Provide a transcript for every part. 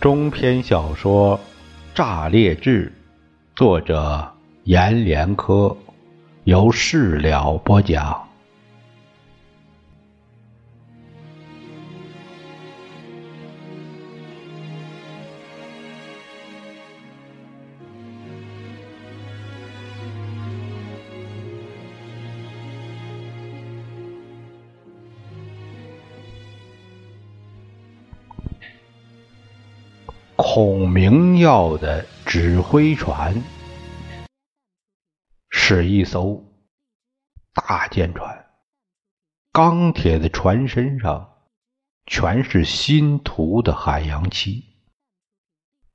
中篇小说《炸裂志》，作者阎连科，由事了播讲。孔明要的指挥船是一艘大舰船，钢铁的船身上全是新涂的海洋漆，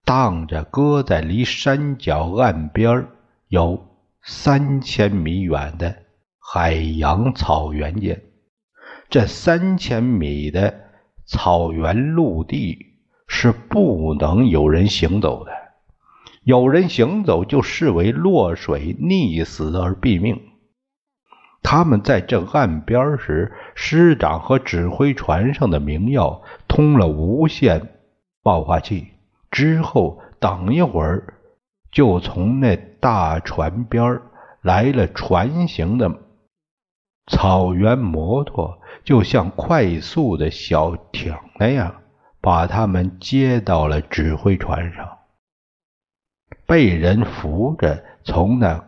荡着搁在离山脚岸边有三千米远的海洋草原间。这三千米的草原陆地。是不能有人行走的，有人行走就视为落水溺死而毙命。他们在这岸边时，师长和指挥船上的明耀通了无线报话器，之后等一会儿就从那大船边来了船形的草原摩托，就像快速的小艇那样。把他们接到了指挥船上，被人扶着从那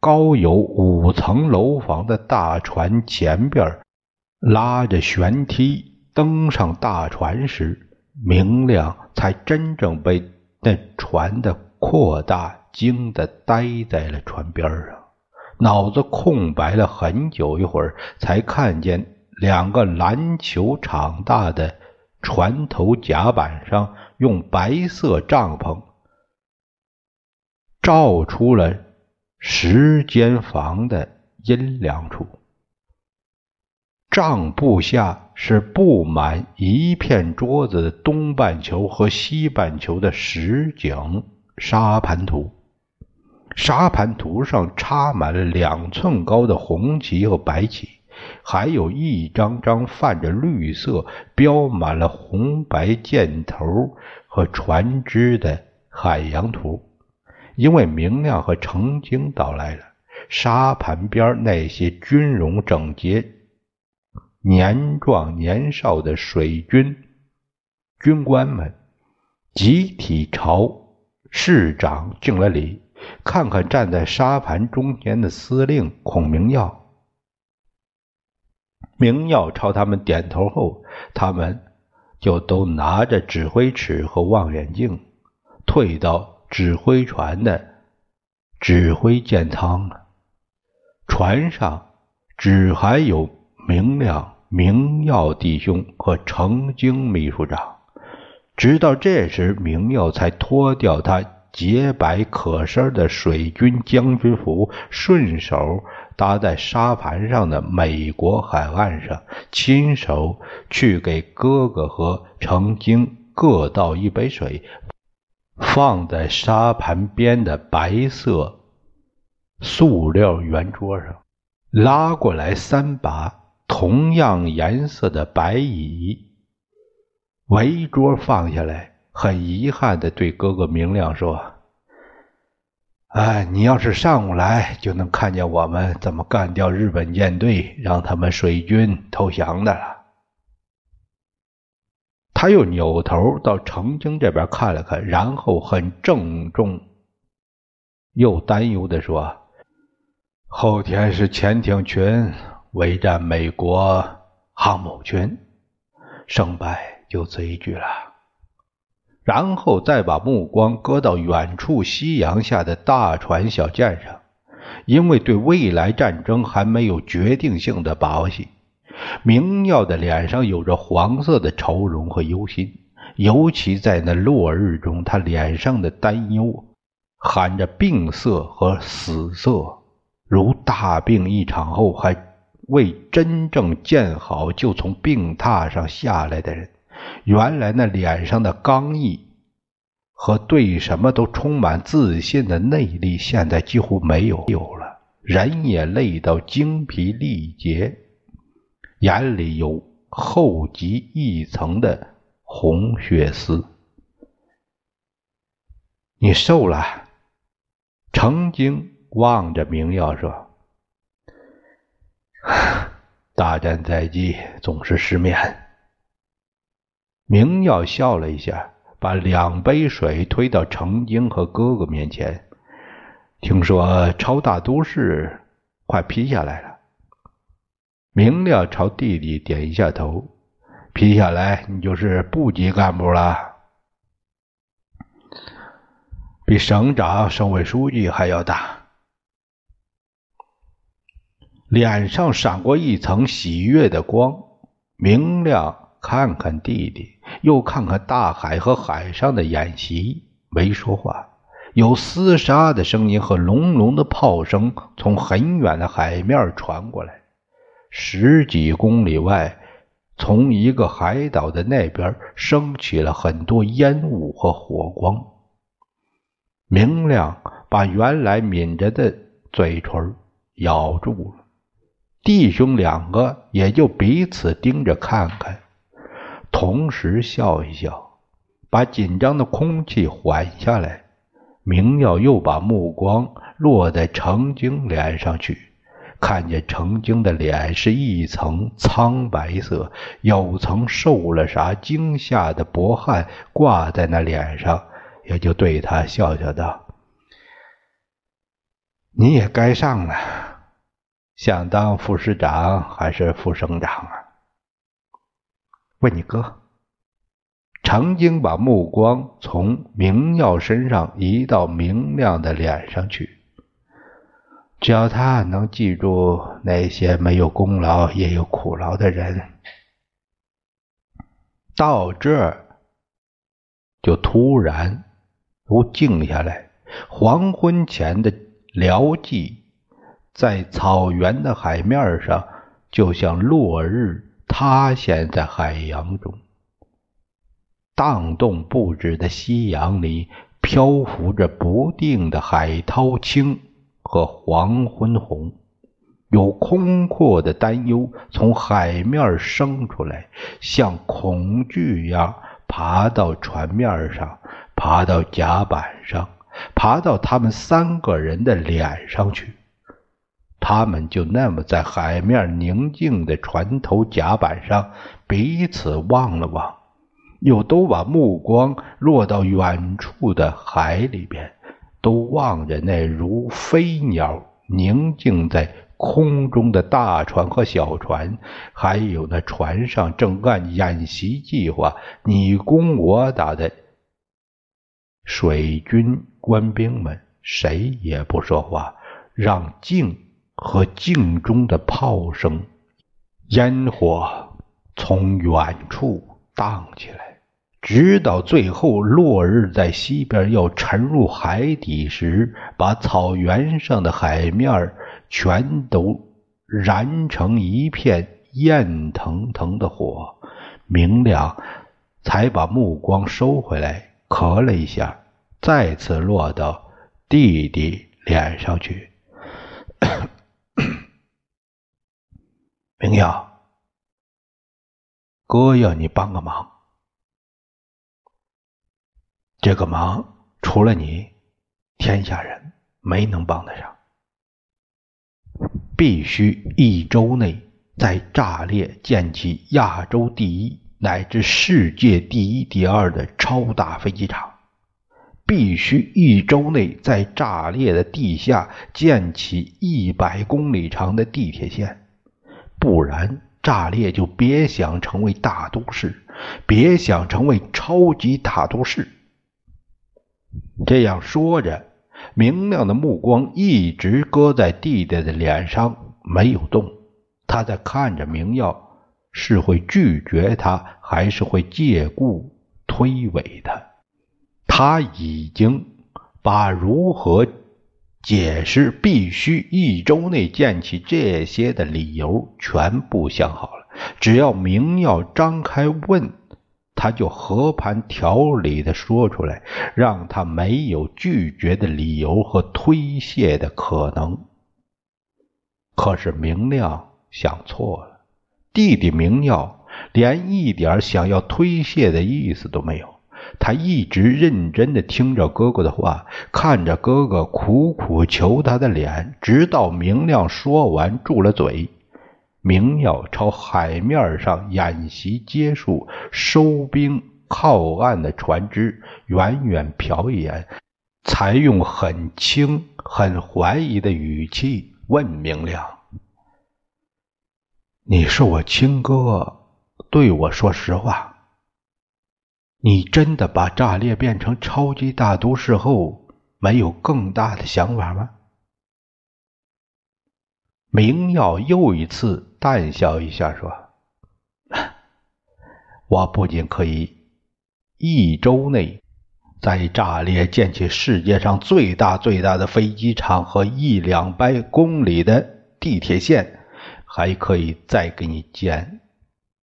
高有五层楼房的大船前边拉着舷梯登上大船时，明亮才真正被那船的扩大惊得呆在了船边上，脑子空白了很久一会儿，才看见两个篮球场大的。船头甲板上用白色帐篷照出了十间房的阴凉处，帐布下是布满一片桌子的东半球和西半球的实景沙盘图，沙盘图上插满了两寸高的红旗和白旗。还有一张张泛着绿色、标满了红白箭头和船只的海洋图。因为明亮和澄清到来了，沙盘边那些军容整洁、年壮年少的水军军官们，集体朝市长敬了礼。看看站在沙盘中间的司令孔明耀。明耀朝他们点头后，他们就都拿着指挥尺和望远镜，退到指挥船的指挥舰舱了。船上只还有明亮、明耀弟兄和程京秘书长。直到这时，明耀才脱掉他洁白可身的水军将军服，顺手。搭在沙盘上的美国海岸上，亲手去给哥哥和程晶各倒一杯水，放在沙盘边的白色塑料圆桌上，拉过来三把同样颜色的白椅，围桌放下来，很遗憾地对哥哥明亮说。哎，你要是上午来，就能看见我们怎么干掉日本舰队，让他们水军投降的了。他又扭头到程京这边看了看，然后很郑重又担忧的说：“后天是潜艇群围战美国航母群，胜败就此一举了。”然后再把目光搁到远处夕阳下的大船小舰上，因为对未来战争还没有决定性的把握性。明耀的脸上有着黄色的愁容和忧心，尤其在那落日中，他脸上的担忧含着病色和死色，如大病一场后还未真正见好就从病榻上下来的人。原来那脸上的刚毅和对什么都充满自信的内力，现在几乎没有有了。人也累到精疲力竭，眼里有厚积一层的红血丝。你瘦了。程经望着明耀说：“ 大战在即，总是失眠。”明耀笑了一下，把两杯水推到程京和哥哥面前。听说超大都市快批下来了。明亮朝弟弟点一下头，批下来你就是部级干部了，比省长、省委书记还要大。脸上闪过一层喜悦的光，明亮看看弟弟。又看看大海和海上的演习，没说话。有厮杀的声音和隆隆的炮声从很远的海面传过来。十几公里外，从一个海岛的那边升起了很多烟雾和火光。明亮把原来抿着的嘴唇咬住了。弟兄两个也就彼此盯着看看。同时笑一笑，把紧张的空气缓下来。明耀又把目光落在程晶脸上去，看见程晶的脸是一层苍白色，有层受了啥惊吓的薄汗挂在那脸上，也就对他笑笑道：“你也该上了，想当副师长还是副省长啊？”问你哥，程经把目光从明耀身上移到明亮的脸上去。只要他能记住那些没有功劳也有苦劳的人，到这儿就突然都静下来。黄昏前的辽寂，在草原的海面上，就像落日。塌陷在海洋中，荡动不止的夕阳里漂浮着不定的海涛青和黄昏红，有空阔的担忧从海面升出来，像恐惧一样爬到船面上，爬到甲板上，爬到他们三个人的脸上去。他们就那么在海面宁静的船头甲板上彼此望了望，又都把目光落到远处的海里边，都望着那如飞鸟宁静在空中的大船和小船，还有那船上正按演习计划你攻我打的水军官兵们，谁也不说话，让静。和镜中的炮声、烟火从远处荡起来，直到最后落日在西边要沉入海底时，把草原上的海面全都燃成一片焰腾腾的火。明亮才把目光收回来，咳了一下，再次落到弟弟脸上去。明耀，哥要你帮个忙。这个忙除了你，天下人没能帮得上。必须一周内在炸裂建起亚洲第一乃至世界第一、第二的超大飞机场。必须一周内在炸裂的地下建起一百公里长的地铁线。不然，炸裂就别想成为大都市，别想成为超级大都市。这样说着，明亮的目光一直搁在弟弟的脸上，没有动。他在看着明耀，是会拒绝他，还是会借故推诿他？他已经把如何。解释必须一周内建起这些的理由全部想好了，只要明耀张开问，他就和盘调理的说出来，让他没有拒绝的理由和推卸的可能。可是明亮想错了，弟弟明耀连一点想要推卸的意思都没有，他一直认真地听着哥哥的话，看着哥哥苦苦求他的脸，直到明亮说完，住了嘴。明耀朝海面上演习结束，收兵靠岸的船只远远瞟一眼，才用很轻、很怀疑的语气问明亮：“你是我亲哥，对我说实话。”你真的把炸裂变成超级大都市后，没有更大的想法吗？明耀又一次淡笑一下，说：“ 我不仅可以一周内在炸裂建起世界上最大最大的飞机场和一两百公里的地铁线，还可以再给你建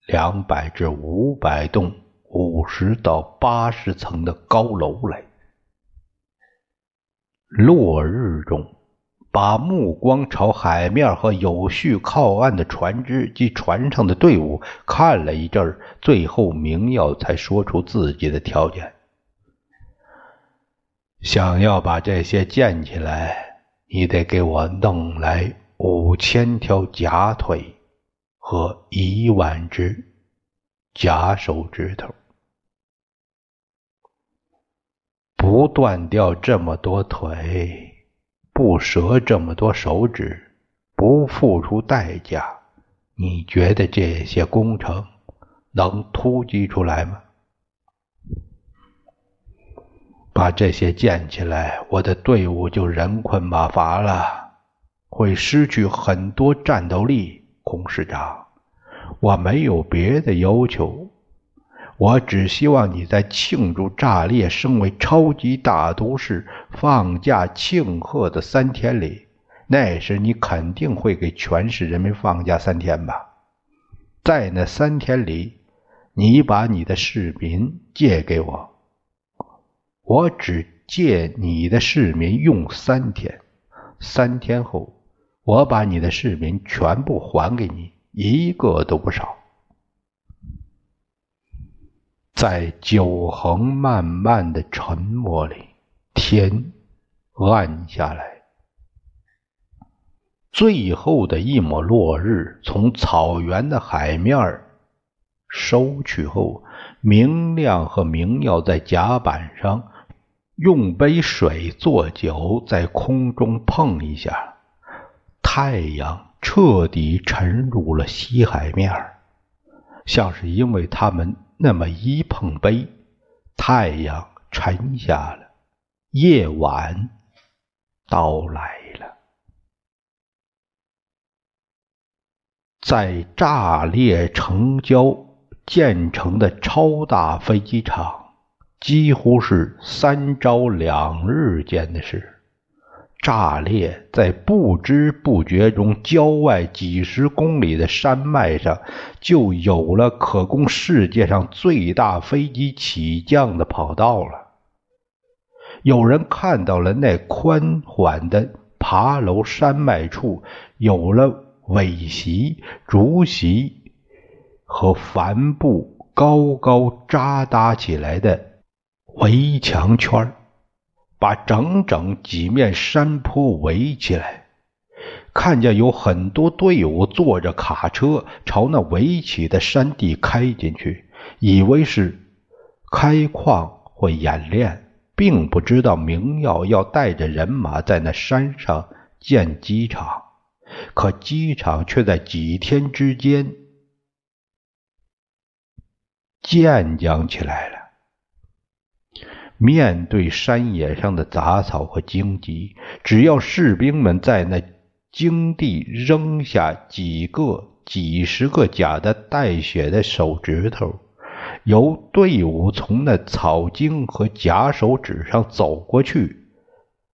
两百至五百栋。”五十到八十层的高楼来。落日中，把目光朝海面和有序靠岸的船只及船上的队伍看了一阵最后明耀才说出自己的条件：想要把这些建起来，你得给我弄来五千条假腿和一万只。假手指头，不断掉这么多腿，不折这么多手指，不付出代价，你觉得这些工程能突击出来吗？把这些建起来，我的队伍就人困马乏了，会失去很多战斗力，孔师长。我没有别的要求，我只希望你在庆祝炸裂升为超级大都市、放假庆贺的三天里，那时你肯定会给全市人民放假三天吧？在那三天里，你把你的市民借给我，我只借你的市民用三天，三天后，我把你的市民全部还给你。一个都不少。在九横漫漫的沉默里，天暗下来。最后的一抹落日从草原的海面收去后，明亮和明耀在甲板上用杯水做酒，在空中碰一下，太阳。彻底沉入了西海面儿像是因为他们那么一碰杯，太阳沉下了，夜晚到来了。在炸裂城郊建成的超大飞机场，几乎是三朝两日间的事。炸裂在不知不觉中，郊外几十公里的山脉上就有了可供世界上最大飞机起降的跑道了。有人看到了那宽缓的爬楼山脉处，有了苇席、竹席和帆布高高扎搭起来的围墙圈把整整几面山坡围起来，看见有很多队伍坐着卡车朝那围起的山地开进去，以为是开矿或演练，并不知道明耀要带着人马在那山上建机场，可机场却在几天之间建将起来了。面对山野上的杂草和荆棘，只要士兵们在那荆地扔下几个、几十个假的带血的手指头，由队伍从那草茎和假手指上走过去，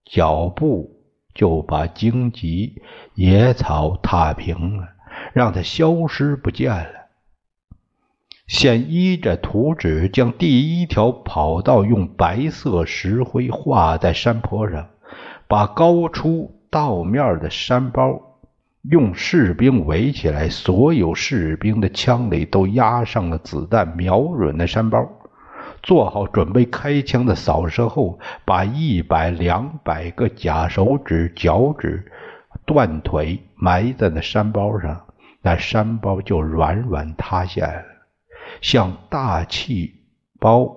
脚步就把荆棘、野草踏平了，让它消失不见了。先依着图纸，将第一条跑道用白色石灰画在山坡上，把高出道面的山包用士兵围起来，所有士兵的枪里都压上了子弹，瞄准那山包。做好准备开枪的扫射后，把一百两百个假手指、脚趾、断腿埋在那山包上，那山包就软软塌下来了，像大气包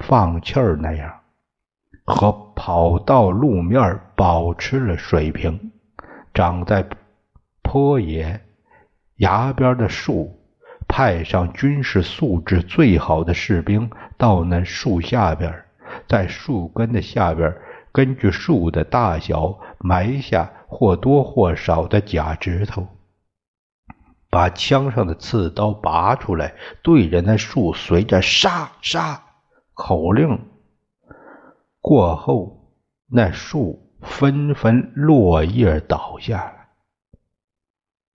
放气儿那样，和跑道路面保持了水平。长在坡野崖边的树。派上军事素质最好的士兵到那树下边，在树根的下边，根据树的大小埋下或多或少的假指头，把枪上的刺刀拔出来，对着那树，随着“杀杀”口令过后，那树纷纷落叶倒下来。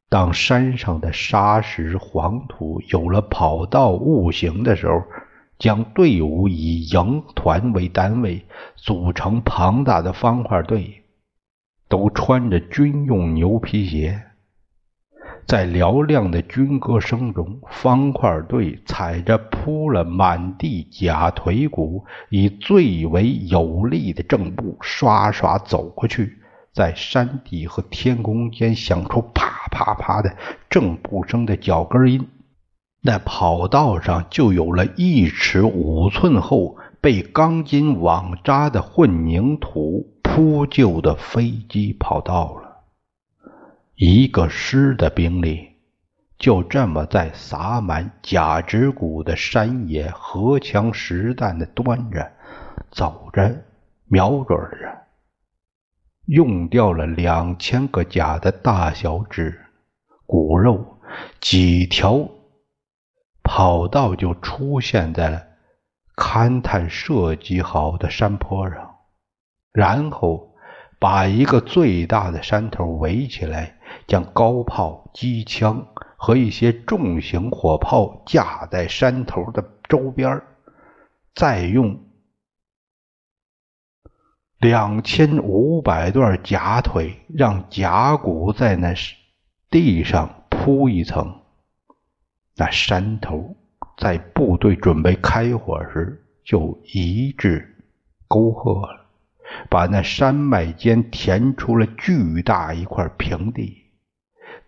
当山上的沙石黄土有了跑道物形的时候，将队伍以营团为单位，组成庞大的方块队，都穿着军用牛皮鞋。在嘹亮的军歌声中，方块队踩着铺了满地假腿骨，以最为有力的正步刷刷走过去。在山地和天空间响出啪啪啪的正步声的脚跟音，那跑道上就有了一尺五寸厚、被钢筋网扎的混凝土铺就的飞机跑道了。一个师的兵力就这么在撒满假指骨的山野荷枪实弹的端着、走着、瞄准着。用掉了两千个假的大小指骨肉，几条跑道就出现在了勘探设计好的山坡上，然后把一个最大的山头围起来，将高炮、机枪和一些重型火炮架在山头的周边，再用。两千五百段假腿，让假骨在那地上铺一层。那山头在部队准备开火时，就一致沟壑了，把那山脉间填出了巨大一块平地。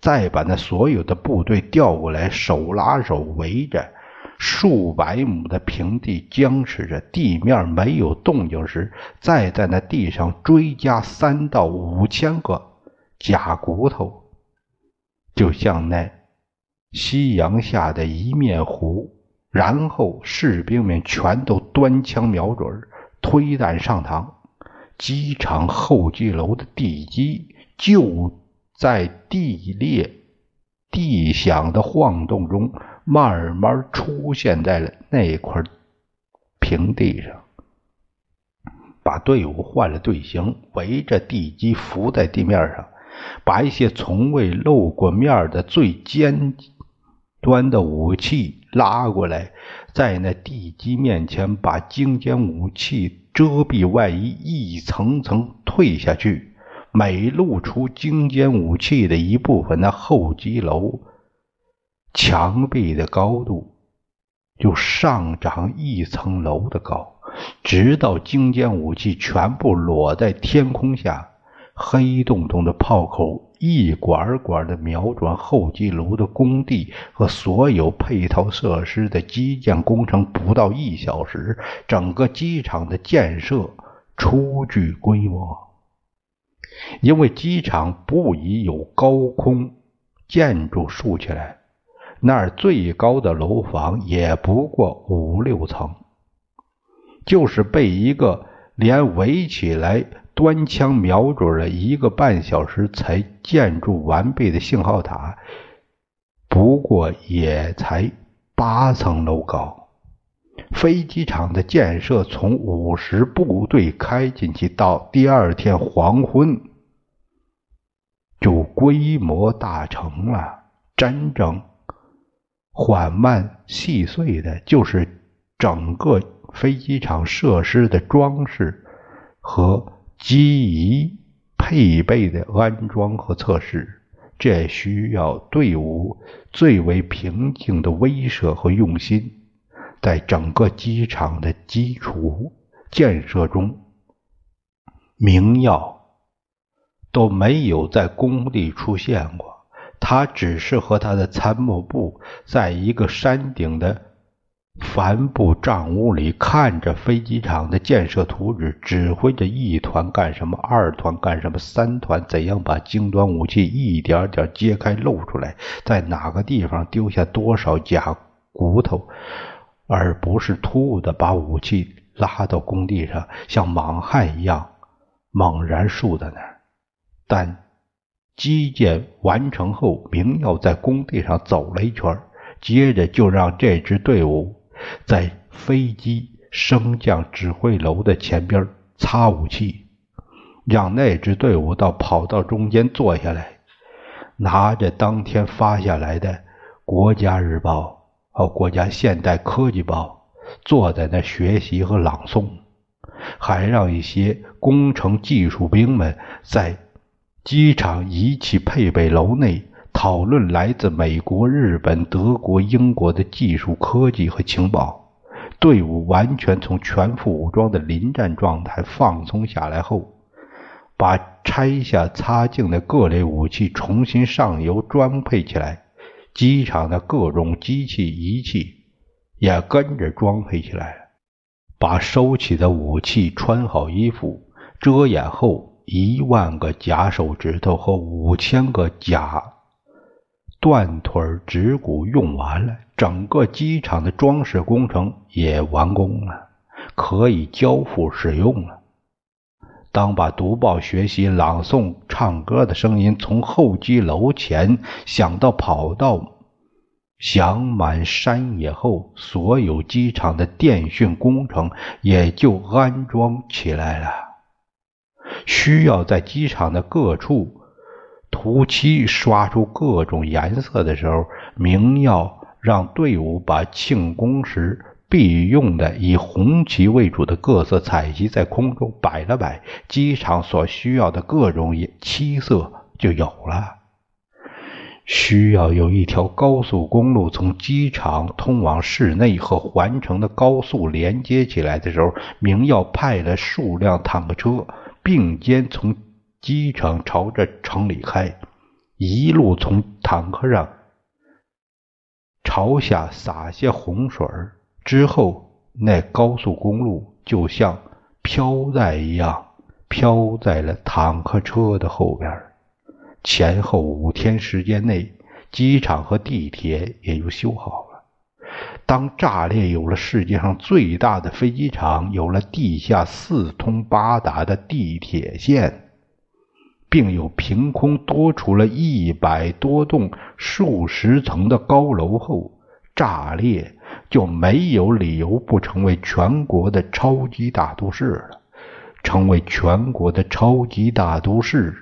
再把那所有的部队调过来，手拉手围着。数百亩的平地僵持着，地面没有动静时，再在那地上追加三到五千个假骨头，就像那夕阳下的一面湖。然后士兵们全都端枪瞄准，推弹上膛。机场候机楼的地基就在地裂、地响的晃动中。慢慢出现在了那块平地上，把队伍换了队形，围着地基浮在地面上，把一些从未露过面的最尖端的武器拉过来，在那地基面前把精尖武器遮蔽外衣一层层退下去，每露出精尖武器的一部分，那候机楼。墙壁的高度就上涨一层楼的高，直到精尖武器全部裸在天空下，黑洞洞的炮口一管管的瞄准候机楼的工地和所有配套设施的基建工程。不到一小时，整个机场的建设初具规模。因为机场不宜有高空建筑竖起来。那儿最高的楼房也不过五六层，就是被一个连围起来端枪瞄准了一个半小时才建筑完备的信号塔，不过也才八层楼高。飞机场的建设从五十部队开进去到第二天黄昏，就规模大成了，真正。缓慢细碎的，就是整个飞机场设施的装饰和机仪配备的安装和测试。这需要队伍最为平静的威慑和用心。在整个机场的基础建设中，明耀都没有在工地出现过。他只是和他的参谋部在一个山顶的帆布帐屋里看着飞机场的建设图纸，指挥着一团干什么，二团干什么，三团怎样把精端武器一点点揭开露出来，在哪个地方丢下多少假骨头，而不是突兀的把武器拉到工地上，像莽汉一样猛然竖在那儿。但。基建完成后，明耀在工地上走了一圈，接着就让这支队伍在飞机升降指挥楼的前边擦武器，让那支队伍到跑道中间坐下来，拿着当天发下来的《国家日报》和《国家现代科技报》，坐在那学习和朗诵，还让一些工程技术兵们在。机场仪器配备楼内讨论来自美国、日本、德国、英国的技术科技和情报。队伍完全从全副武装的临战状态放松下来后，把拆下擦净的各类武器重新上油装配起来。机场的各种机器仪器也跟着装配起来。把收起的武器穿好衣服，遮掩后。一万个假手指头和五千个假断腿指骨用完了，整个机场的装饰工程也完工了，可以交付使用了。当把读报、学习、朗诵、唱歌的声音从候机楼前响到跑道，响满山野后，所有机场的电讯工程也就安装起来了。需要在机场的各处涂漆刷出各种颜色的时候，明耀让队伍把庆功时必用的以红旗为主的各色彩旗在空中摆了摆，机场所需要的各种七色就有了。需要有一条高速公路从机场通往市内和环城的高速连接起来的时候，明耀派了数辆坦克车。并肩从机场朝着城里开，一路从坦克上朝下洒些洪水之后，那高速公路就像飘带一样飘在了坦克车的后边。前后五天时间内，机场和地铁也就修好了。当炸裂有了世界上最大的飞机场，有了地下四通八达的地铁线，并有凭空多出了一百多栋数十层的高楼后，炸裂就没有理由不成为全国的超级大都市了。成为全国的超级大都市，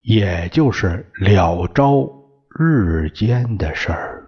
也就是了朝日间的事儿。